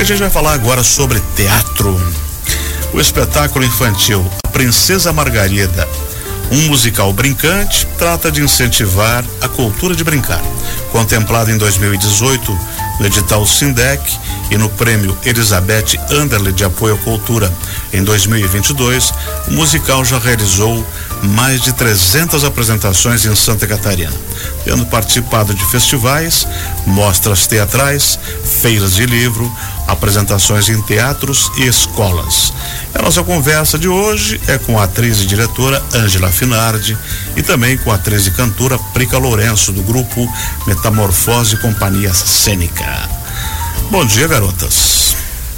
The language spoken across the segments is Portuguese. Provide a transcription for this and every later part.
A gente vai falar agora sobre teatro. O espetáculo infantil A Princesa Margarida, um musical brincante, trata de incentivar a cultura de brincar. Contemplado em 2018 no edital Sindec e no prêmio Elizabeth Anderle de Apoio à Cultura em 2022, o musical já realizou mais de 300 apresentações em Santa Catarina, tendo participado de festivais, mostras teatrais, feiras de livro, apresentações em teatros e escolas. A nossa conversa de hoje é com a atriz e diretora Ângela Finardi e também com a atriz e cantora Prica Lourenço, do grupo Metamorfose Companhia Cênica. Bom dia, garotas.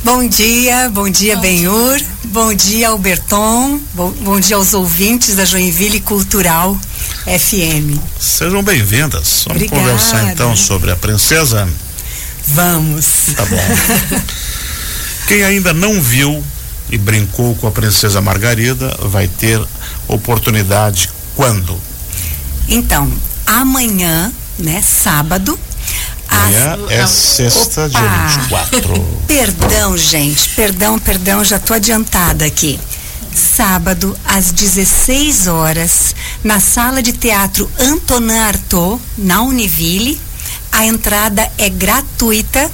Bom dia, bom dia, Benhur. Bom dia, Alberton. Bom, bom dia aos ouvintes da Joinville Cultural FM. Sejam bem-vindas. Vamos Obrigada. conversar então sobre a princesa. Vamos. Tá bom. Quem ainda não viu e brincou com a princesa Margarida vai ter oportunidade quando? Então, amanhã, né, sábado, Amanhã é sexta, Opa. dia 24. Perdão, gente. Perdão, perdão, já tô adiantada aqui. Sábado, às 16 horas, na sala de teatro Antonin Artaud, na Univille. A entrada é gratuita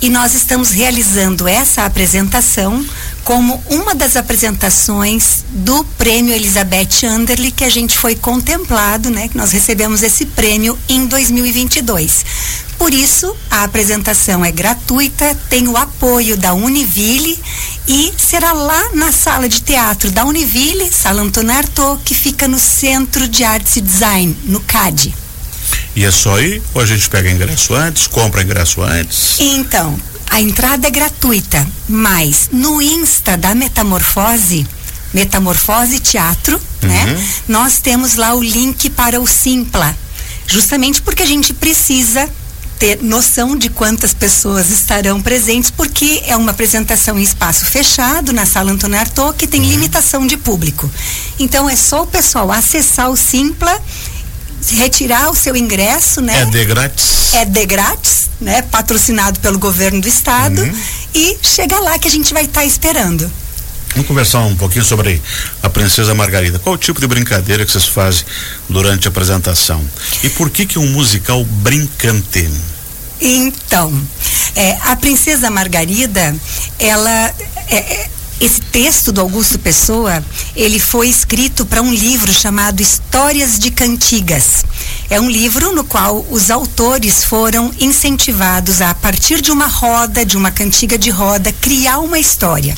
e nós estamos realizando essa apresentação como uma das apresentações do Prêmio Elizabeth Anderle que a gente foi contemplado, né? Que nós recebemos esse prêmio em 2022. Por isso, a apresentação é gratuita, tem o apoio da Univille e será lá na sala de teatro da Univille, Sala Antônio Artaud, que fica no Centro de Artes e Design, no CAD. E é só ir ou a gente pega ingresso antes, compra ingresso antes? Então, a entrada é gratuita, mas no Insta da Metamorfose, Metamorfose Teatro, né? uhum. né? Nós temos lá o link para o Simpla, justamente porque a gente precisa ter noção de quantas pessoas estarão presentes, porque é uma apresentação em espaço fechado, na sala Antônio Artaud, que tem uhum. limitação de público. Então é só o pessoal acessar o Simpla retirar o seu ingresso, né? É de grátis. É de grátis, né? Patrocinado pelo governo do estado uhum. e chega lá que a gente vai estar tá esperando. Vamos conversar um pouquinho sobre a Princesa Margarida. Qual o tipo de brincadeira que vocês fazem durante a apresentação? E por que que um musical brincante? Então, é, a Princesa Margarida, ela é, é esse texto do Augusto Pessoa, ele foi escrito para um livro chamado Histórias de Cantigas. É um livro no qual os autores foram incentivados a, a partir de uma roda, de uma cantiga de roda, criar uma história.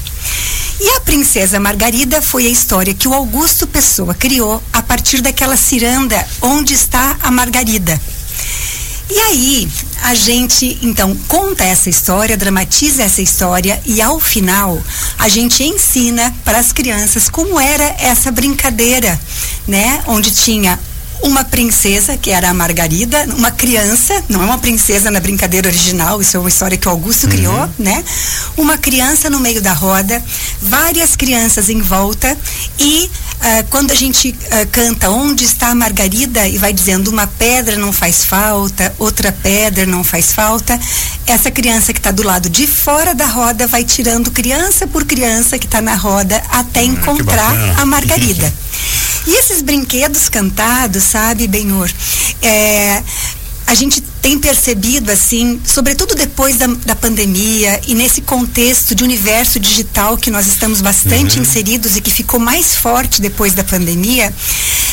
E a Princesa Margarida foi a história que o Augusto Pessoa criou a partir daquela ciranda onde está a Margarida. E aí, a gente então conta essa história, dramatiza essa história e ao final a gente ensina para as crianças como era essa brincadeira, né? Onde tinha uma princesa, que era a Margarida, uma criança, não é uma princesa na brincadeira original, isso é uma história que o Augusto uhum. criou, né? Uma criança no meio da roda, várias crianças em volta e uh, quando a gente uh, canta Onde está a Margarida e vai dizendo uma pedra não faz falta, outra pedra não faz falta, essa criança que está do lado de fora da roda vai tirando criança por criança que está na roda até ah, encontrar a Margarida. E esses brinquedos cantados, sabe, Benhor, é, a gente tem percebido, assim, sobretudo depois da, da, pandemia e nesse contexto de universo digital que nós estamos bastante uhum. inseridos e que ficou mais forte depois da pandemia,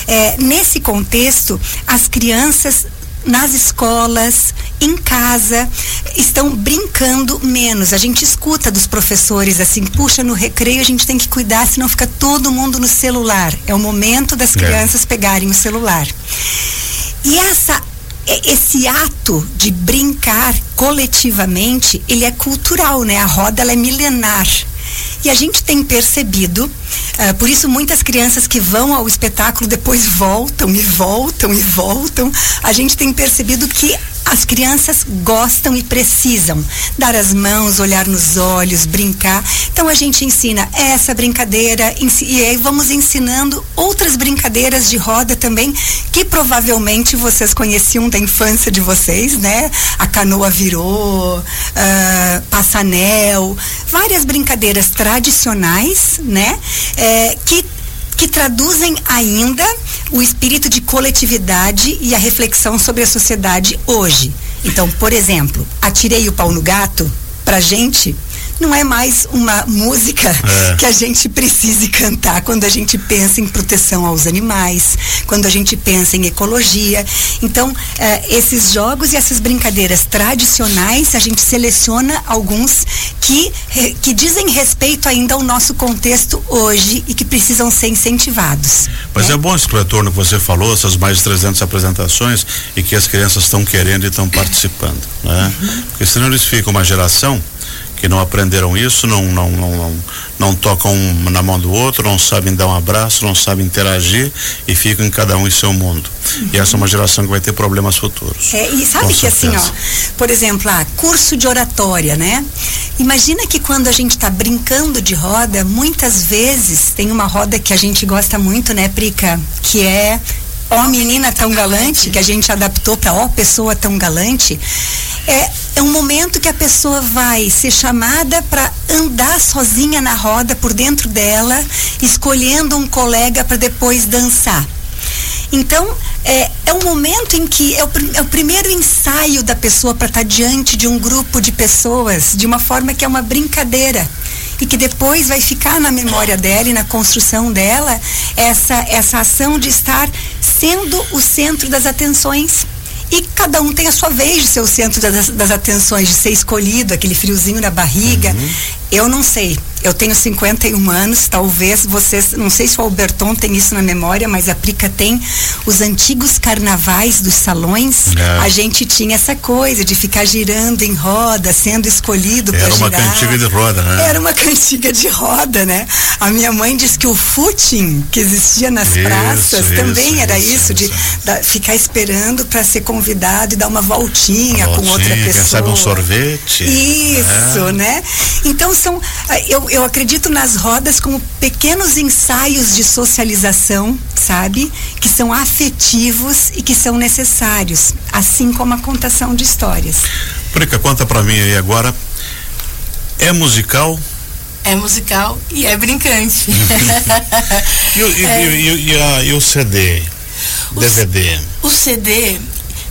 é, nesse contexto, as crianças nas escolas, em casa, estão brincando menos. A gente escuta dos professores assim, puxa, no recreio a gente tem que cuidar, senão fica todo mundo no celular. É o momento das é. crianças é. pegarem o celular. E essa esse ato de brincar coletivamente, ele é cultural, né? A roda ela é milenar. E a gente tem percebido, uh, por isso muitas crianças que vão ao espetáculo depois voltam e voltam e voltam. A gente tem percebido que as crianças gostam e precisam dar as mãos, olhar nos olhos, brincar. Então a gente ensina essa brincadeira e aí vamos ensinando outras brincadeiras de roda também que provavelmente vocês conheciam da infância de vocês, né? A canoa virou, uh, passanel, várias brincadeiras tradicionais, né? É, que que traduzem ainda o espírito de coletividade e a reflexão sobre a sociedade hoje. Então, por exemplo, atirei o pau no gato, pra gente, não é mais uma música é. que a gente precise cantar quando a gente pensa em proteção aos animais, quando a gente pensa em ecologia. Então, eh, esses jogos e essas brincadeiras tradicionais, a gente seleciona alguns que, que dizem respeito ainda ao nosso contexto hoje e que precisam ser incentivados. Mas né? é bom esse retorno que você falou, essas mais de 300 apresentações e que as crianças estão querendo e estão participando, né? Uhum. Porque senão eles ficam uma geração que não aprenderam isso, não, não, não, não, não tocam um na mão do outro, não sabem dar um abraço, não sabem interagir e ficam em cada um em seu mundo. Uhum. E essa é uma geração que vai ter problemas futuros. É, e sabe que assim, ó, por exemplo, ah, curso de oratória, né? Imagina que quando a gente está brincando de roda, muitas vezes tem uma roda que a gente gosta muito, né, Prica? Que é ó menina tão galante, que a gente adaptou para ó pessoa tão galante, é, é um momento que a pessoa vai ser chamada para andar sozinha na roda por dentro dela, escolhendo um colega para depois dançar. Então, é, é um momento em que é o, é o primeiro ensaio da pessoa para estar tá diante de um grupo de pessoas, de uma forma que é uma brincadeira e que depois vai ficar na memória dela e na construção dela essa, essa ação de estar sendo o centro das atenções. E cada um tem a sua vez de ser o centro das, das atenções, de ser escolhido, aquele friozinho na barriga. Uhum. Eu não sei. Eu tenho 51 anos, talvez vocês, não sei se o Alberton tem isso na memória, mas a Prica tem os antigos carnavais dos salões. É. A gente tinha essa coisa de ficar girando em roda, sendo escolhido para girar. Era uma cantiga de roda, né? Era uma cantiga de roda, né? A minha mãe diz que o footing que existia nas isso, praças isso, também era isso, isso de da, ficar esperando para ser convidado e dar uma voltinha, uma voltinha com outra pessoa. Quem sabe um sorvete. Isso, é. né? Então são eu, eu acredito nas rodas como pequenos ensaios de socialização, sabe? Que são afetivos e que são necessários, assim como a contação de histórias. Prica, conta para mim aí agora. É musical? É musical e é brincante. e, e, é. e, e, a, e o CD? O DVD? O CD,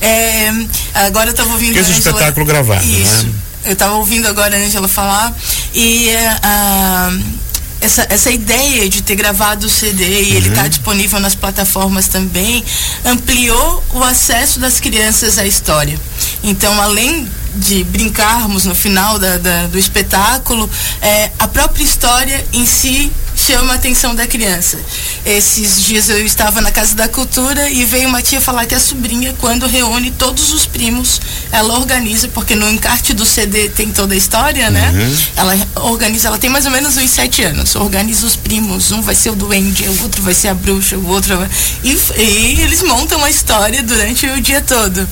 é, agora eu estava ouvindo. Que esse espetáculo gravado, Isso. né? Eu estava ouvindo agora a Angela falar e uh, essa, essa ideia de ter gravado o CD e uhum. ele tá disponível nas plataformas também ampliou o acesso das crianças à história. Então, além de brincarmos no final da, da, do espetáculo, é, a própria história em si chama a atenção da criança. Esses dias eu estava na Casa da Cultura e veio uma tia falar que a sobrinha, quando reúne todos os primos, ela organiza, porque no encarte do CD tem toda a história, né? Uhum. Ela organiza, ela tem mais ou menos uns sete anos, organiza os primos, um vai ser o duende, o outro vai ser a bruxa, o outro vai... e, e eles montam a história durante o dia todo.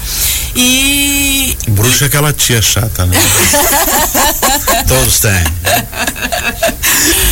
E. Bruxa é aquela tia chata, né? Todos têm.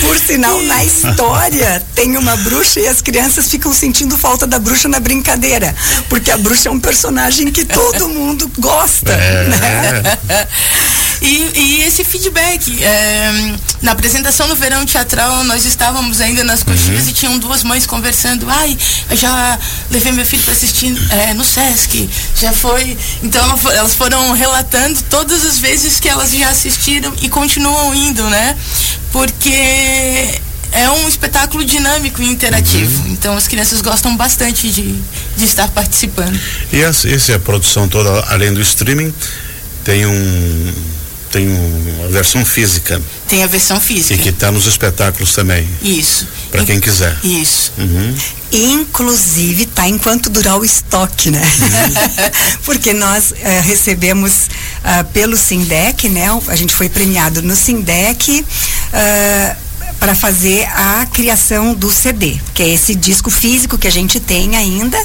Por sinal, na história tem uma bruxa e as crianças ficam sentindo falta da bruxa na brincadeira. Porque a bruxa é um personagem que todo mundo gosta. É. Né? E, e, esse feedback. É, na apresentação no verão teatral, nós estávamos ainda nas coxinhas uhum. e tinham duas mães conversando. Ai, eu já levei meu filho para assistir é, no Sesc, já foi. Então elas foram relatando todas as vezes que elas já assistiram e continuam indo, né? Porque é um espetáculo dinâmico e interativo. Uhum. Então as crianças gostam bastante de, de estar participando. E essa, essa é a produção toda, além do streaming, tem um tem uma versão física. Tem a versão física. E que está nos espetáculos também. Isso. Para quem quiser. Isso. Uhum. Inclusive, tá enquanto durar o estoque, né? Uhum. Porque nós uh, recebemos uh, pelo Sindec, né? A gente foi premiado no Sindec. Uh, para fazer a criação do CD, que é esse disco físico que a gente tem ainda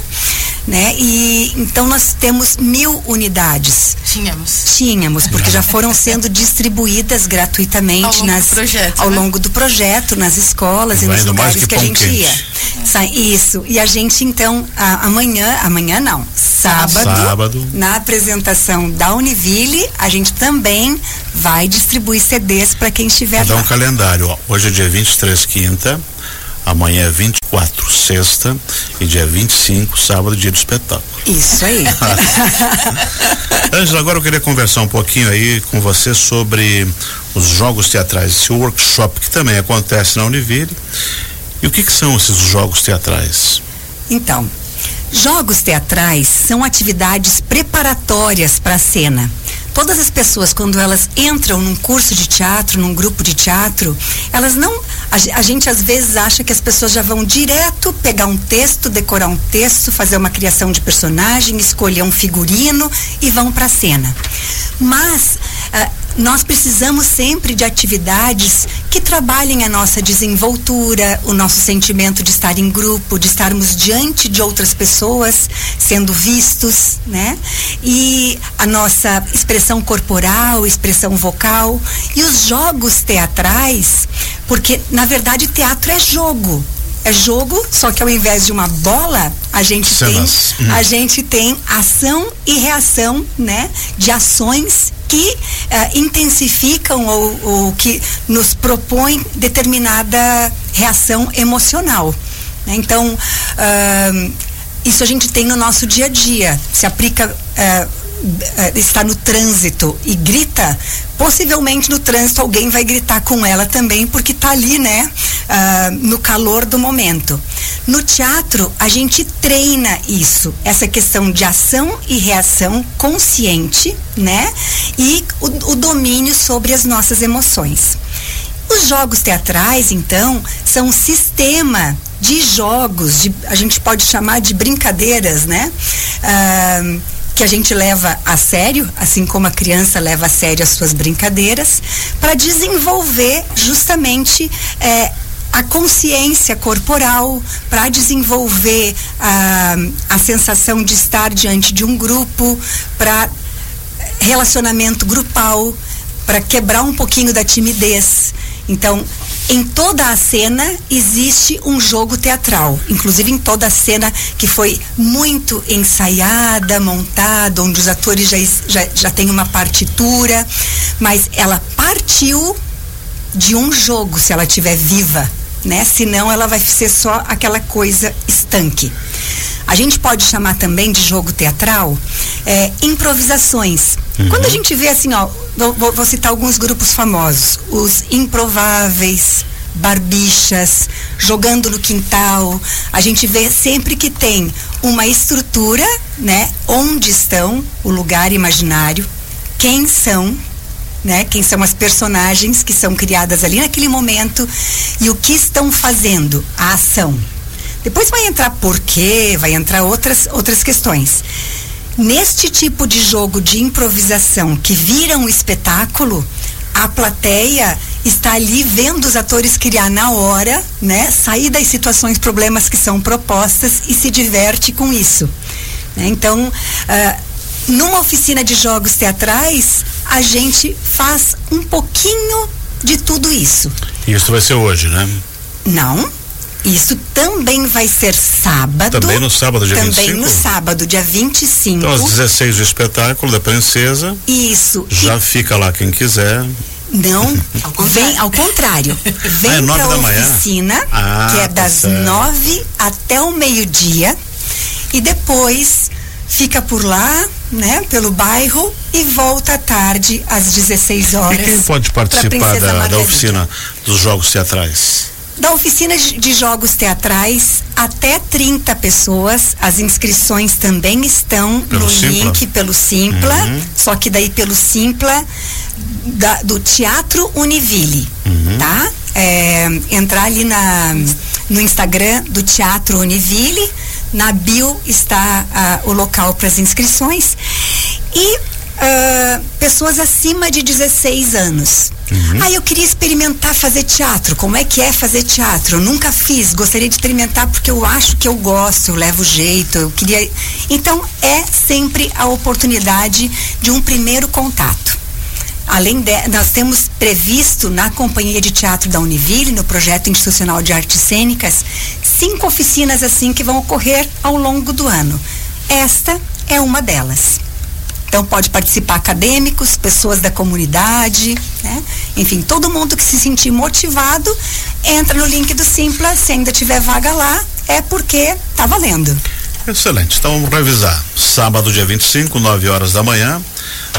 né? E então nós temos mil unidades. Tínhamos. Tínhamos, porque já foram sendo distribuídas gratuitamente ao longo nas, do projeto, ao né? longo do projeto, nas escolas e Vai nos lugares que que, a gente quente. ia. Sa- Isso. E a gente então a- amanhã, amanhã não, sábado, Sábado. na apresentação da Univille, a gente também vai distribuir CDs para quem estiver Vou dar lá. um calendário. Ó. Hoje é dia 23, quinta. Amanhã é 24, sexta. E dia 25, sábado, dia do espetáculo. Isso aí. Ângela, agora eu queria conversar um pouquinho aí com você sobre os jogos teatrais, esse workshop que também acontece na Univille. E o que, que são esses jogos teatrais? Então, jogos teatrais são atividades preparatórias para a cena. Todas as pessoas, quando elas entram num curso de teatro, num grupo de teatro, elas não. A, a gente às vezes acha que as pessoas já vão direto pegar um texto, decorar um texto, fazer uma criação de personagem, escolher um figurino e vão para a cena. Mas ah, nós precisamos sempre de atividades que trabalhem a nossa desenvoltura, o nosso sentimento de estar em grupo, de estarmos diante de outras pessoas, sendo vistos, né? E a nossa expressão corporal, expressão vocal e os jogos teatrais, porque na verdade teatro é jogo. É jogo, só que ao invés de uma bola, a gente Cenas. tem a gente tem ação e reação, né? De ações que eh, intensificam ou, ou que nos propõem determinada reação emocional. né? Então, ahn, isso a gente tem no nosso dia a dia. Se aplica. eh, está no trânsito e grita, possivelmente no trânsito alguém vai gritar com ela também, porque está ali, né? ah, no calor do momento. No teatro, a gente treina isso, essa questão de ação e reação consciente, né? E o, o domínio sobre as nossas emoções. Os jogos teatrais, então, são um sistema de jogos, de, a gente pode chamar de brincadeiras, né? Ah, que a gente leva a sério, assim como a criança leva a sério as suas brincadeiras, para desenvolver justamente eh, a consciência corporal, para desenvolver a, a sensação de estar diante de um grupo, para relacionamento grupal, para quebrar um pouquinho da timidez. Então, em toda a cena existe um jogo teatral, inclusive em toda a cena que foi muito ensaiada, montada, onde os atores já, já, já têm uma partitura, mas ela partiu de um jogo, se ela estiver viva, né? Senão ela vai ser só aquela coisa estanque. A gente pode chamar também de jogo teatral é, improvisações. Quando a gente vê assim, ó, vou, vou- vou citar alguns grupos famosos, os improváveis, barbichas, jogando no quintal, a gente vê sempre que tem uma estrutura, né? Onde estão, o lugar imaginário, quem são, né? Quem são as personagens que são criadas ali naquele momento e o que estão fazendo, a ação. Depois vai entrar porquê, vai entrar outras outras questões. Neste tipo de jogo de improvisação que vira um espetáculo, a plateia está ali vendo os atores criar na hora, né? Sair das situações, problemas que são propostas e se diverte com isso. né? Então, ah, numa oficina de jogos teatrais, a gente faz um pouquinho de tudo isso. Isso vai ser hoje, né? Não. Isso também vai ser sábado. Também no sábado, dia Também 25? no sábado, dia 25. Então, às 16 o espetáculo da Princesa. Isso. Já fica lá quem quiser. Não, Ao vem ao contrário. Vem Ah, é da manhã? oficina, Ah, que é tá das certo. nove até o meio-dia. E depois fica por lá, né, pelo bairro e volta à tarde às 16 E horas. quem pode participar da, da oficina dos jogos teatrais? Da oficina de de jogos teatrais, até 30 pessoas. As inscrições também estão Pelo no Simpla? link pelo Simpla, Uhum. só que daí pelo Simpla da- do Teatro Univille, Uhum. tá? É, entrar ali na, no Instagram do Teatro Univille, na bio está ah, o local para as inscrições. E ah, pessoas acima de 16 anos. Uhum. Ah, eu queria experimentar fazer teatro. Como é que é fazer teatro? Eu nunca fiz. Gostaria de experimentar porque eu acho que eu gosto, eu levo jeito, eu queria. Então, é sempre a oportunidade de um primeiro contato. Além de, nós temos previsto na Companhia de Teatro da Univille, no projeto institucional de artes cênicas, cinco oficinas assim que vão ocorrer ao longo do ano. Esta é uma delas. Então pode participar acadêmicos, pessoas da comunidade, né? enfim, todo mundo que se sentir motivado entra no link do Simpla, se ainda tiver vaga lá, é porque tá valendo. Excelente. Então vamos revisar. Sábado, dia 25, 9 horas da manhã,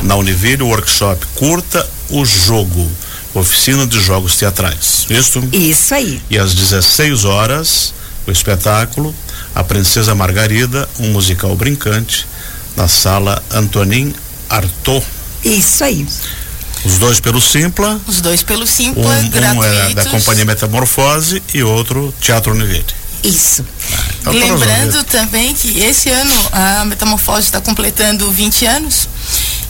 na Univille, workshop Curta o Jogo. Oficina de Jogos Teatrais. Isso? Isso aí. E às 16 horas, o espetáculo A Princesa Margarida, um musical brincante, na sala Antonin Artaud. Isso aí. Os dois pelo Simpla. Os dois pelo Simpla, um, gratuitos. Um é da Companhia Metamorfose e outro Teatro Univille. Isso. Ah, então Lembrando também que esse ano a Metamorfose está completando 20 anos.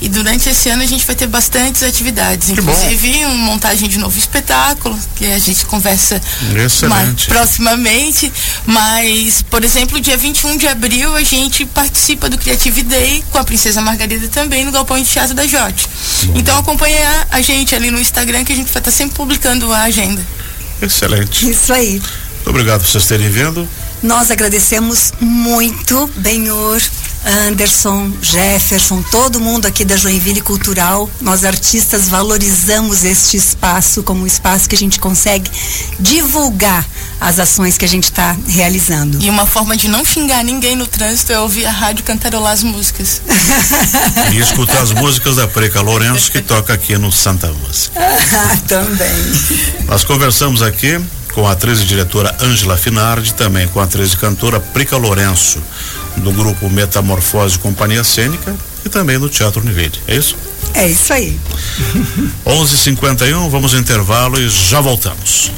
E durante esse ano a gente vai ter bastantes atividades, inclusive uma montagem de novo espetáculo, que a gente conversa mais proximamente. Mas, por exemplo, dia 21 de abril a gente participa do Creative Day com a Princesa Margarida também no Galpão de Teatro da Jote. Então acompanha a gente ali no Instagram que a gente vai estar sempre publicando a agenda. Excelente. Isso aí. Muito obrigado por vocês terem vindo. Nós agradecemos muito, Benhor, Anderson, Jefferson, todo mundo aqui da Joinville Cultural. Nós artistas valorizamos este espaço como um espaço que a gente consegue divulgar as ações que a gente está realizando. E uma forma de não xingar ninguém no trânsito é ouvir a rádio cantarolar as músicas. e escutar as músicas da Preca Lourenço que toca aqui no Santa Música. Também. Nós conversamos aqui com a atriz e diretora Ângela Finardi, também com a atriz e cantora Prica Lourenço, do grupo Metamorfose Companhia Cênica e também do Teatro Univille. É isso? É isso aí. 11:51, vamos ao intervalo e já voltamos.